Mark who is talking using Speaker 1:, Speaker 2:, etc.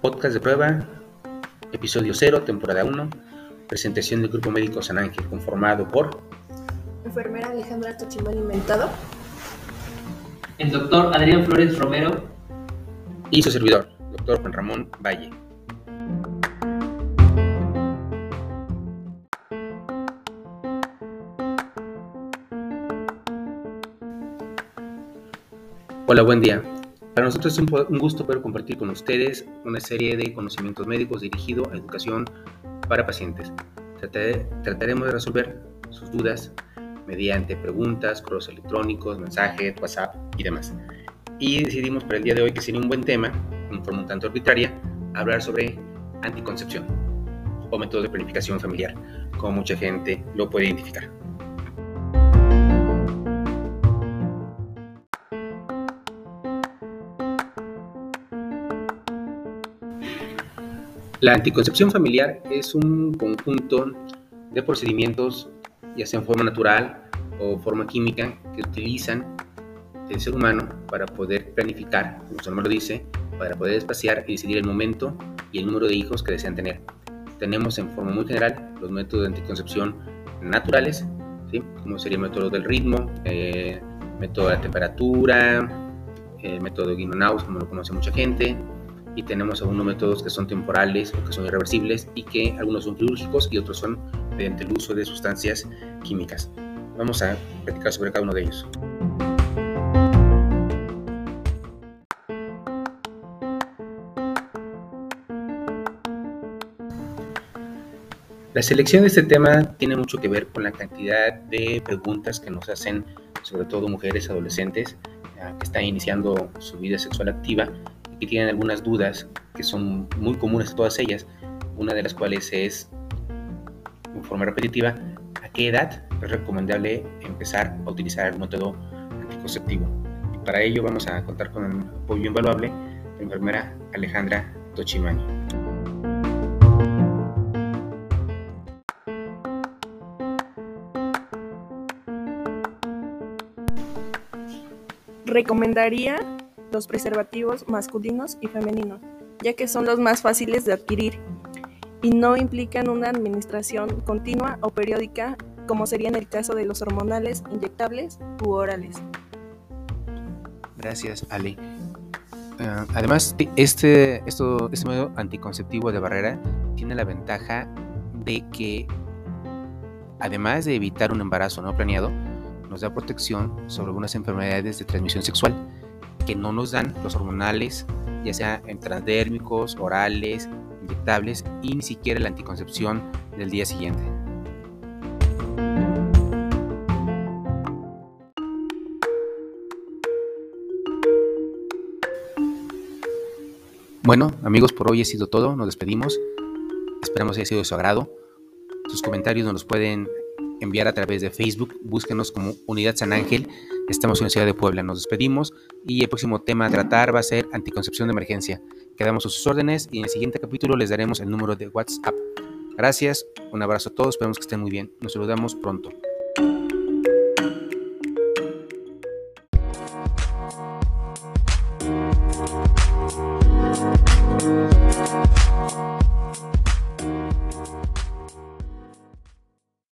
Speaker 1: Podcast de prueba, episodio 0, temporada 1, presentación del Grupo Médico San Ángel, conformado por...
Speaker 2: Enfermera Alejandra Tochimán Inventado.
Speaker 3: El doctor Adrián Flores Romero.
Speaker 1: Y su servidor, doctor Juan Ramón Valle. Hola, buen día. Para nosotros es un, gusto poder compartir con ustedes una serie de conocimientos médicos dirigido a educación para pacientes. trataremos de resolver sus dudas mediante preguntas, correos electrónicos, mensajes, WhatsApp y demás. Y decidimos para el día de hoy que sería un buen tema, en forma un tanto arbitraria, hablar sobre anticoncepción o métodos de planificación familiar, como mucha gente lo puede identificar. La anticoncepción familiar es un conjunto de procedimientos, ya sea en forma natural o forma química, que utilizan el ser humano para poder planificar, como su nombre lo dice, para poder espaciar y decidir el momento y el número de hijos que desean tener. Tenemos en forma muy general los métodos de anticoncepción naturales, como sería el método del ritmo, eh, método de la temperatura, el método de Guinonaus, como lo conoce mucha gente, y tenemos algunos métodos que son temporales o que son irreversibles y que algunos son quirúrgicos y otros son mediante el uso de sustancias químicas. Vamos a platicar sobre cada uno de ellos. La selección de este tema tiene mucho que ver con la cantidad de preguntas que nos hacen, sobre todo mujeres adolescentes, que están iniciando su vida sexual activa y tienen algunas dudas que son muy comunes a todas ellas, una de las cuales es, en forma repetitiva, a qué edad es recomendable empezar a utilizar el método anticonceptivo. Y para ello vamos a contar con un apoyo invaluable de la enfermera Alejandra Tochimani.
Speaker 2: Recomendaría los preservativos masculinos y femeninos, ya que son los más fáciles de adquirir y no implican una administración continua o periódica como sería en el caso de los hormonales inyectables u orales.
Speaker 1: Gracias, Ali. Ah, además, este, esto, este método anticonceptivo de barrera tiene la ventaja de que, además de evitar un embarazo no planeado, nos da protección sobre algunas enfermedades de transmisión sexual que no nos dan los hormonales, ya sea en transdérmicos, orales, inyectables y ni siquiera la anticoncepción del día siguiente. Bueno, amigos, por hoy ha sido todo. Nos despedimos. Esperamos haya sido de su agrado. Sus comentarios nos los pueden enviar a través de Facebook. Búsquenos como Unidad San Ángel. Estamos en la ciudad de Puebla. Nos despedimos y el próximo tema a tratar va a ser anticoncepción de emergencia. Quedamos a sus órdenes y en el siguiente capítulo les daremos el número de WhatsApp. Gracias, un abrazo a todos, esperamos que estén muy bien. Nos saludamos pronto.